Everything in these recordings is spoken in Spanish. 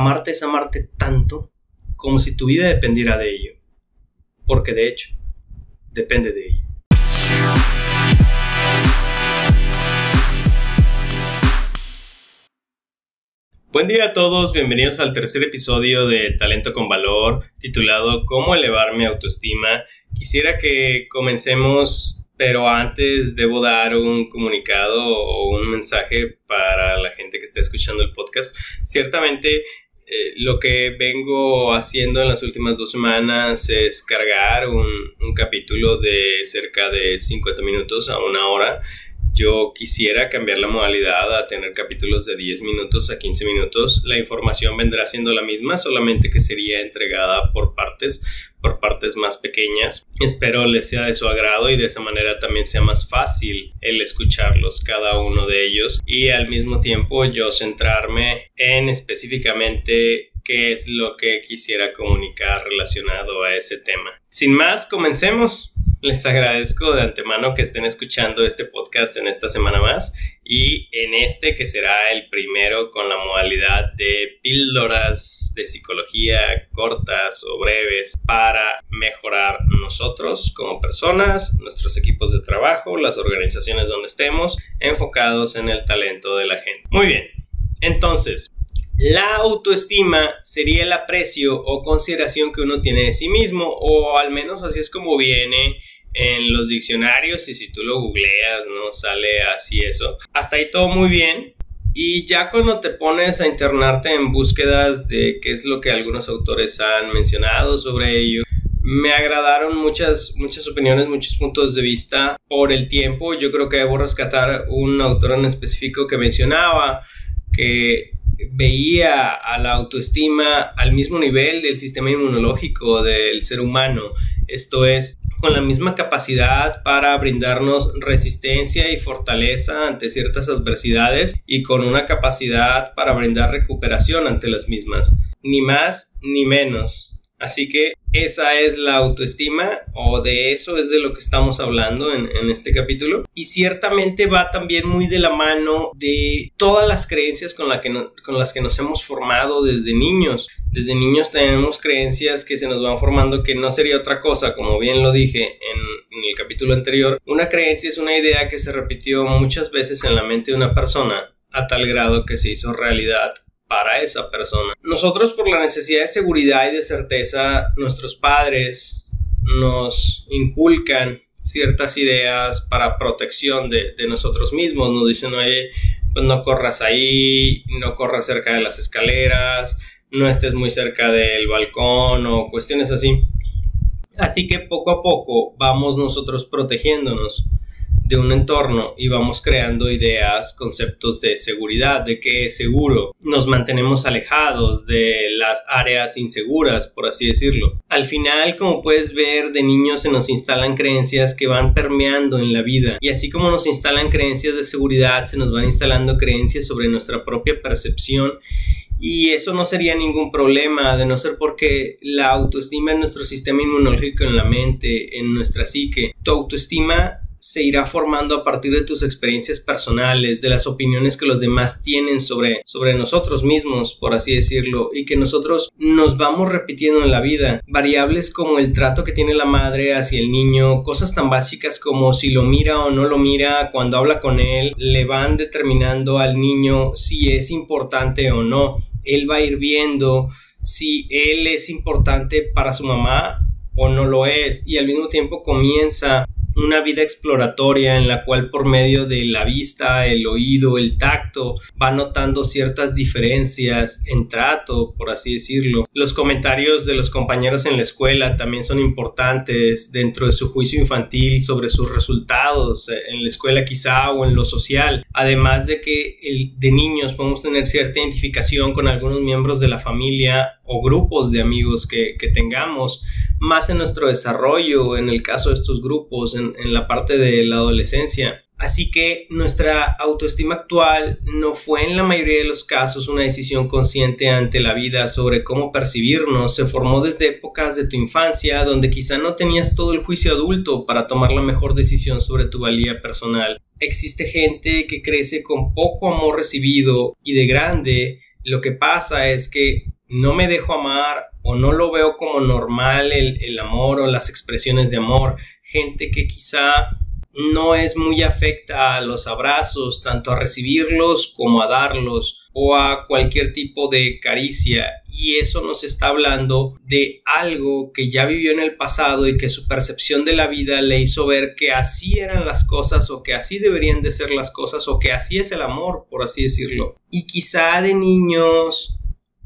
amarte es amarte tanto como si tu vida dependiera de ello. Porque de hecho, depende de ello. Buen día a todos, bienvenidos al tercer episodio de Talento con Valor, titulado Cómo elevar mi autoestima. Quisiera que comencemos, pero antes debo dar un comunicado o un mensaje para la gente que está escuchando el podcast. Ciertamente eh, lo que vengo haciendo en las últimas dos semanas es cargar un, un capítulo de cerca de 50 minutos a una hora yo quisiera cambiar la modalidad a tener capítulos de 10 minutos a 15 minutos. La información vendrá siendo la misma, solamente que sería entregada por partes, por partes más pequeñas. Espero les sea de su agrado y de esa manera también sea más fácil el escucharlos cada uno de ellos y al mismo tiempo yo centrarme en específicamente qué es lo que quisiera comunicar relacionado a ese tema. Sin más, comencemos. Les agradezco de antemano que estén escuchando este podcast en esta semana más y en este que será el primero con la modalidad de píldoras de psicología cortas o breves para mejorar nosotros como personas, nuestros equipos de trabajo, las organizaciones donde estemos, enfocados en el talento de la gente. Muy bien, entonces, la autoestima sería el aprecio o consideración que uno tiene de sí mismo, o al menos así es como viene en los diccionarios y si tú lo googleas, ¿no? Sale así eso. Hasta ahí todo muy bien. Y ya cuando te pones a internarte en búsquedas de qué es lo que algunos autores han mencionado sobre ello, me agradaron muchas, muchas opiniones, muchos puntos de vista por el tiempo. Yo creo que debo rescatar un autor en específico que mencionaba que veía a la autoestima al mismo nivel del sistema inmunológico del ser humano. Esto es, con la misma capacidad para brindarnos resistencia y fortaleza ante ciertas adversidades y con una capacidad para brindar recuperación ante las mismas. Ni más ni menos. Así que esa es la autoestima o de eso es de lo que estamos hablando en, este capítulo. Y ciertamente va también muy de la mano de todas las creencias con, la que con las que nos hemos formado desde niños. Desde niños tenemos creencias que se nos van formando que no sería otra cosa, como bien lo dije en, en el capítulo anterior. Una creencia es una idea que se repitió muchas veces en la mente de una persona a tal grado que se hizo realidad para esa persona. Nosotros por la necesidad de seguridad y de certeza, nuestros padres nos inculcan ciertas ideas para protección de, nosotros mismos. Nos dicen, oye, pues no corras ahí, no corras cerca de las escaleras, no estés muy cerca del balcón o cuestiones así. Así que poco a poco vamos nosotros protegiéndonos de un entorno y vamos creando ideas, conceptos de seguridad, de que es seguro. Nos mantenemos alejados de las áreas inseguras, por así decirlo. Al final, como puedes ver, de niños se nos instalan creencias que van permeando en la vida. Y así como nos instalan creencias de seguridad, se nos van instalando creencias sobre nuestra propia percepción y eso no sería ningún problema, de no ser porque la autoestima en nuestro sistema inmunológico, en la mente, en nuestra psique. Tu autoestima se irá formando a partir de tus experiencias personales, de las opiniones que los demás tienen sobre, sobre nosotros mismos, por así decirlo, y que nosotros nos vamos repitiendo en la vida. Variables como el trato que tiene la madre hacia el niño, cosas tan básicas como si lo mira o no lo mira, cuando habla con él, le van determinando al niño si es importante o no. Él va a ir viendo si él es importante para su mamá o no lo es y al mismo tiempo comienza una vida exploratoria en la cual por medio de la vista, el oído, el tacto, va notando ciertas diferencias en trato, por así decirlo. Los comentarios de los compañeros en la escuela también son importantes dentro de su juicio infantil sobre sus resultados eh, en la escuela quizá o en lo social. Además de que de niños podemos tener cierta identificación con algunos miembros de la familia o grupos de amigos que, tengamos más en nuestro desarrollo, en el caso de estos grupos, en, la parte de la adolescencia. Así que nuestra autoestima actual no fue en la mayoría de los casos una decisión consciente ante la vida sobre cómo percibirnos, se formó desde épocas de tu infancia donde quizá no tenías todo el juicio adulto para tomar la mejor decisión sobre tu valía personal. Existe gente que crece con poco amor recibido y de grande Lo que pasa es que no me dejo amar o no lo veo como normal el, el amor o las expresiones de amor. Gente que quizá no es muy afecta a los abrazos, tanto a recibirlos como a darlos o a cualquier tipo de caricia. Y eso nos está hablando de algo que ya vivió en el pasado y que su percepción de la vida le hizo ver que así eran las cosas o que así deberían de ser las cosas o que así es el amor, por así decirlo. Y quizá de niños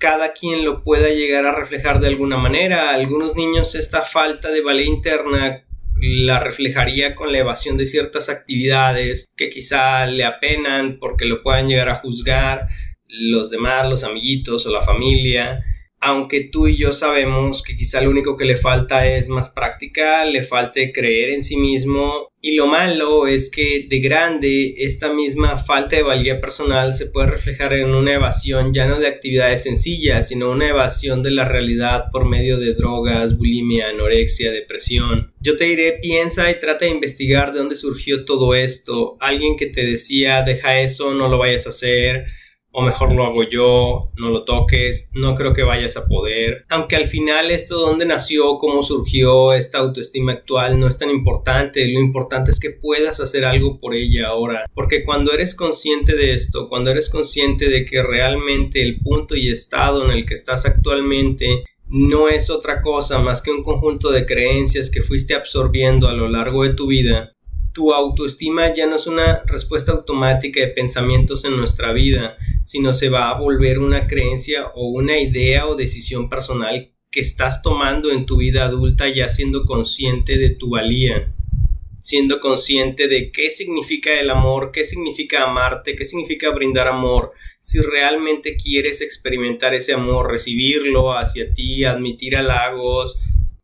cada quien lo pueda llegar a reflejar de alguna manera. algunos niños esta falta de valía interna la reflejaría con la evasión de ciertas actividades que quizá le apenan porque lo puedan llegar a juzgar los demás, los amiguitos o la familia aunque tú y yo sabemos que quizá lo único que le falta es más práctica, le falte creer en sí mismo y lo malo es que de grande esta misma falta de valía personal se puede reflejar en una evasión ya no de actividades sencillas, sino una evasión de la realidad por medio de drogas, bulimia, anorexia, depresión. Yo te diré, piensa y trata de investigar de dónde surgió todo esto. Alguien que te decía, deja eso, no lo vayas a hacer o mejor lo hago yo, no lo toques, no creo que vayas a poder. Aunque al final esto dónde nació, cómo surgió esta autoestima actual no es tan importante, lo importante es que puedas hacer algo por ella ahora, porque cuando eres consciente de esto, cuando eres consciente de que realmente el punto y estado en el que estás actualmente no es otra cosa más que un conjunto de creencias que fuiste absorbiendo a lo largo de tu vida, tu autoestima ya no es una respuesta automática de pensamientos en nuestra vida, sino se va a volver una creencia o una idea o decisión personal que estás tomando en tu vida adulta ya siendo consciente de tu valía, siendo consciente de qué significa el amor, qué significa amarte, qué significa brindar amor, si realmente quieres experimentar ese amor, recibirlo hacia ti, admitir halagos,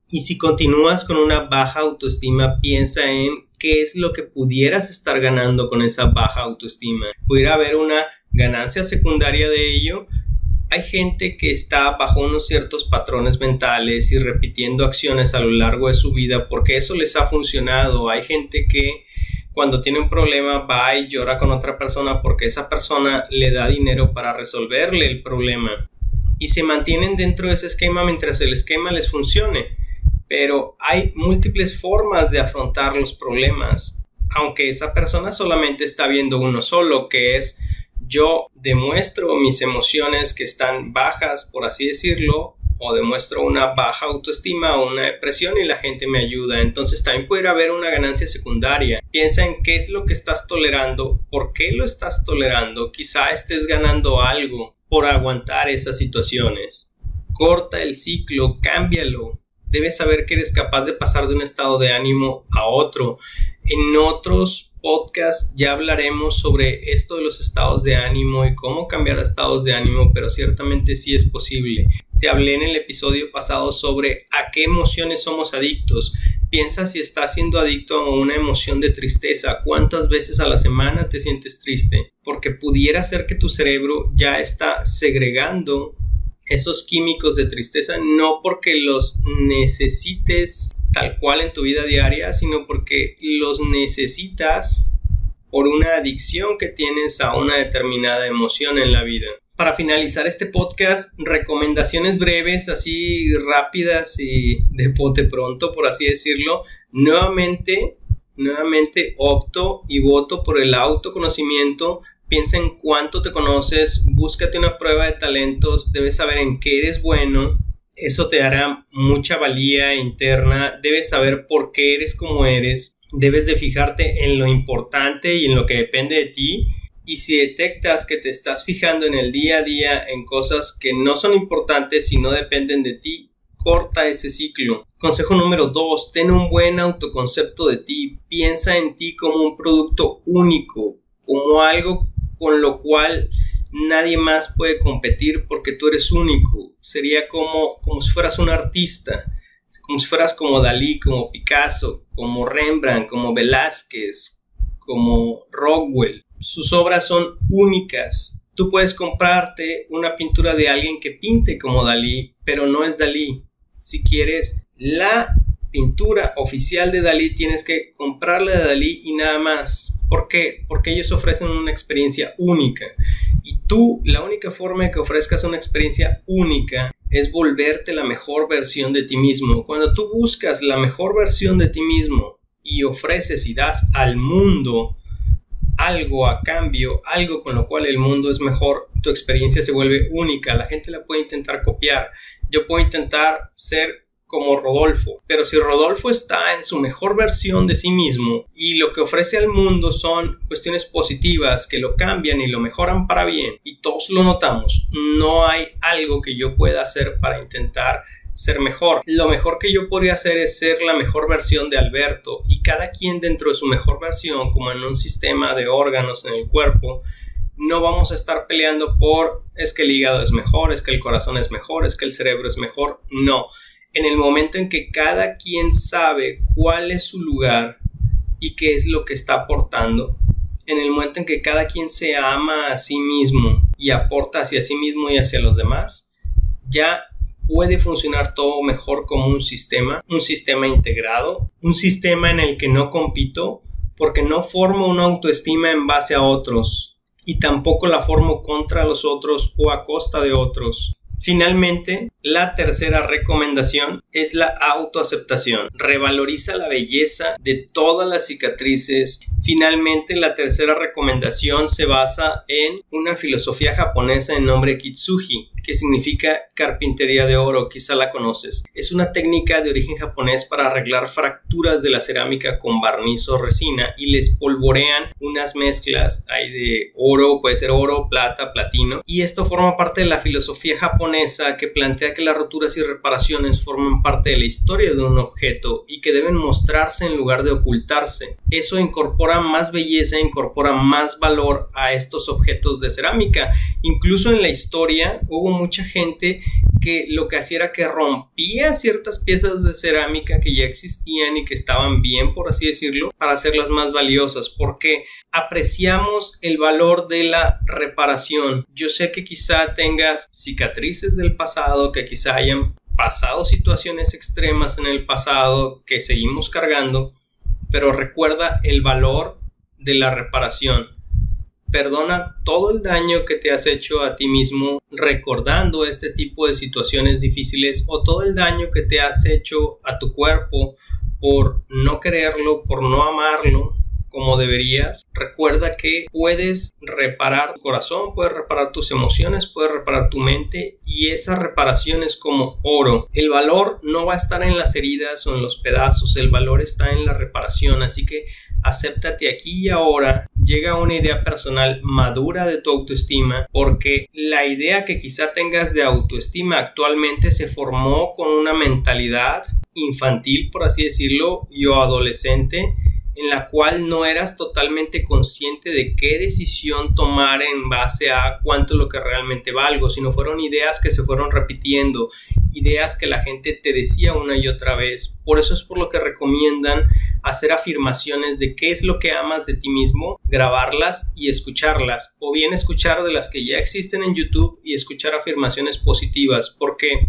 y si continúas con una baja autoestima, piensa en qué es lo que pudieras estar ganando con esa baja autoestima. Pudiera haber una ganancia secundaria de ello. Hay gente que está bajo unos ciertos patrones mentales y repitiendo acciones a lo largo de su vida porque eso les ha funcionado. Hay gente que cuando tiene un problema va y llora con otra persona porque esa persona le da dinero para resolverle el problema y se mantienen dentro de ese esquema mientras el esquema les funcione pero hay múltiples formas de afrontar los problemas, aunque esa persona solamente está viendo uno solo, que es yo demuestro mis emociones que están bajas, por así decirlo, o demuestro una baja autoestima o una depresión y la gente me ayuda. Entonces también puede haber una ganancia secundaria. Piensa en qué es lo que estás tolerando, por qué lo estás tolerando. Quizá estés ganando algo por aguantar esas situaciones. Corta el ciclo, cámbialo, debes saber que eres capaz de pasar de un estado de ánimo a otro. En otros podcasts ya hablaremos sobre esto de los estados de ánimo y cómo cambiar estados de ánimo, pero ciertamente sí es posible. Te hablé en el episodio pasado sobre a qué emociones somos adictos. Piensa si estás siendo adicto a una emoción de tristeza. ¿Cuántas veces a la semana te sientes triste? Porque pudiera ser que tu cerebro ya está segregando esos químicos de tristeza no porque los necesites tal cual en tu vida diaria, sino porque los necesitas por una adicción que tienes a una determinada emoción en la vida. Para finalizar este podcast, recomendaciones breves, así rápidas y de pote pronto, por así decirlo. Nuevamente, nuevamente opto y voto por el autoconocimiento piensa en cuánto te conoces, búscate una prueba de talentos, debes saber en qué eres bueno, eso te dará mucha valía interna, debes saber por qué eres como eres, debes de fijarte en lo importante y en lo que depende de ti. Y si detectas que te estás fijando en el día a día en cosas que no son importantes y no dependen de ti, corta ese ciclo. Consejo número 2. Ten un buen autoconcepto de ti. Piensa en ti como un producto único, como algo con lo cual nadie más puede competir porque tú eres único. Sería como, como si fueras un artista, como si fueras como Dalí, como Picasso, como Rembrandt, como Velázquez, como Rockwell. Sus obras son únicas. Tú puedes comprarte una pintura de alguien que pinte como Dalí, pero no es Dalí. Si quieres la pintura oficial de Dalí, tienes que comprarla de Dalí y nada más. ¿Por qué? Porque ellos ofrecen una experiencia única. Y tú, la única forma de que ofrezcas una experiencia única es volverte la mejor versión de ti mismo. Cuando tú buscas la mejor versión de ti mismo y ofreces y das al mundo algo a cambio, algo con lo cual el mundo es mejor, tu experiencia se vuelve única, la gente la puede intentar copiar. Yo puedo intentar ser como Rodolfo. Pero si Rodolfo está en su mejor versión de sí mismo y lo que ofrece al mundo son cuestiones positivas que lo cambian y lo mejoran para bien y todos lo notamos, no hay algo que yo pueda hacer para intentar ser mejor. Lo mejor que yo podría hacer es ser la mejor versión de Alberto y cada quien dentro de su mejor versión, como en un sistema de órganos en el cuerpo, no vamos a estar peleando por es que el hígado es mejor, es que el corazón es mejor, es que el cerebro es mejor. No, en el momento en que cada quien sabe cuál es su lugar y qué es lo que está aportando, en el momento en que cada quien se ama a sí mismo y aporta hacia sí mismo y hacia los demás, ya puede funcionar todo mejor como un sistema, un sistema integrado, un sistema en el que no compito porque no formo una autoestima en base a otros y tampoco la formo contra los otros o a costa de otros. Finalmente, la tercera recomendación es la autoaceptación. Revaloriza la belleza de todas las cicatrices. Finalmente, la tercera recomendación se basa en una filosofía japonesa en nombre Kitsuji, que significa carpintería de oro, quizá la conoces. Es una técnica de origen japonés para arreglar fracturas de la cerámica con barniz o resina y les polvorean unas mezclas hay de oro, puede ser oro, plata, platino. Y esto forma parte de la filosofía japonesa que plantea que las roturas y reparaciones forman parte de la historia de un objeto y que deben mostrarse en lugar de ocultarse. Eso incorpora más belleza, incorpora más valor a estos objetos de cerámica. Incluso en la historia hubo mucha gente que lo que hacía era que rompía ciertas piezas de cerámica que ya existían y que estaban bien, por así decirlo, para hacerlas más valiosas, porque apreciamos el valor de la reparación. Yo sé que quizá tengas cicatrices del pasado, que quizá hayan pasado situaciones extremas en el pasado que seguimos cargando, pero recuerda el valor de la reparación Perdona todo el daño que te has hecho a ti mismo recordando este tipo de situaciones difíciles o todo el daño que te has hecho a tu cuerpo por no quererlo, por no amarlo como deberías. Recuerda que puedes reparar tu corazón, puedes reparar tus emociones, puedes reparar tu mente y esa reparación es como oro. El valor no va a estar en las heridas o en los pedazos, el valor está en la reparación, así que acéptate aquí y ahora, llega a una idea personal madura de tu autoestima, porque la idea que quizá tengas de autoestima actualmente se formó con una mentalidad infantil, por así decirlo, yo adolescente, en la cual no eras totalmente consciente de qué decisión tomar en base a cuánto es lo que realmente valgo, sino fueron ideas que se fueron repitiendo, ideas que la gente te decía una y otra vez. Por eso es por lo que recomiendan hacer afirmaciones de qué es lo que amas de ti mismo, grabarlas y escucharlas, o bien escuchar de las que ya existen en YouTube y escuchar afirmaciones positivas, porque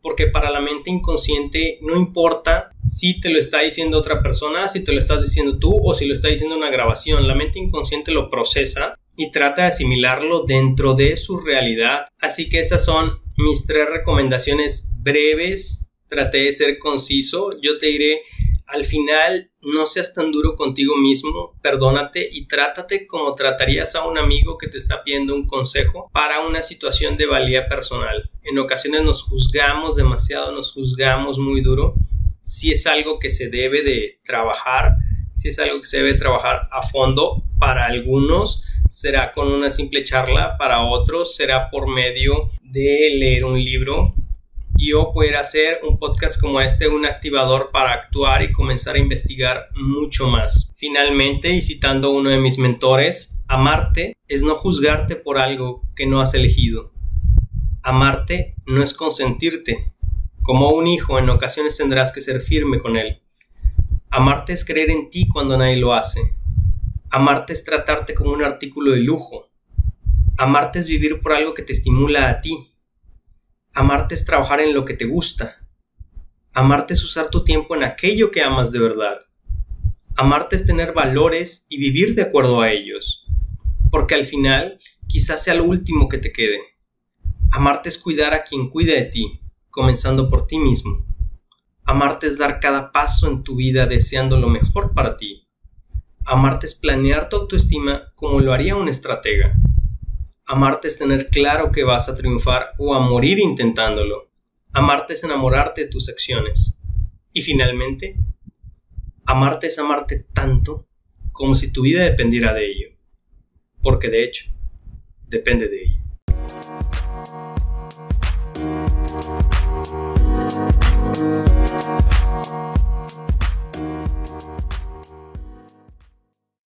porque para la mente inconsciente no importa si te lo está diciendo otra persona, si te lo estás diciendo tú o si lo está diciendo una grabación, la mente inconsciente lo procesa y trata de asimilarlo dentro de su realidad. Así que esas son mis tres recomendaciones breves. Traté de ser conciso. Yo te diré al final no seas tan duro contigo mismo, perdónate y trátate como tratarías a un amigo que te está pidiendo un consejo para una situación de valía personal. En ocasiones nos juzgamos demasiado, nos juzgamos muy duro. Si es algo que se debe de trabajar, si es algo que se debe trabajar a fondo, para algunos será con una simple charla, para otros será por medio de leer un libro yo poder hacer un podcast como este un activador para actuar y comenzar a investigar mucho más. Finalmente, y citando uno de mis mentores, amarte es no juzgarte por algo que no has elegido. Amarte no es consentirte. Como un hijo, en ocasiones tendrás que ser firme con él. Amarte es creer en ti cuando nadie lo hace. Amarte es tratarte como un artículo de lujo. Amarte es vivir por algo que te estimula a ti, Amarte es trabajar en lo que te gusta. Amarte es usar tu tiempo en aquello que amas de verdad. Amarte es tener valores y vivir de acuerdo a ellos. Porque al final, quizás sea lo último que te quede. Amarte es cuidar a quien cuida de ti, comenzando por ti mismo. Amarte es dar cada paso en tu vida deseando lo mejor para ti. Amarte es planear tu autoestima como lo haría un estratega. Amarte es tener claro que vas a triunfar o a morir intentándolo. Amarte es enamorarte de tus acciones. Y finalmente, amarte es amarte tanto como si tu vida dependiera de ello. Porque de hecho, depende de ello.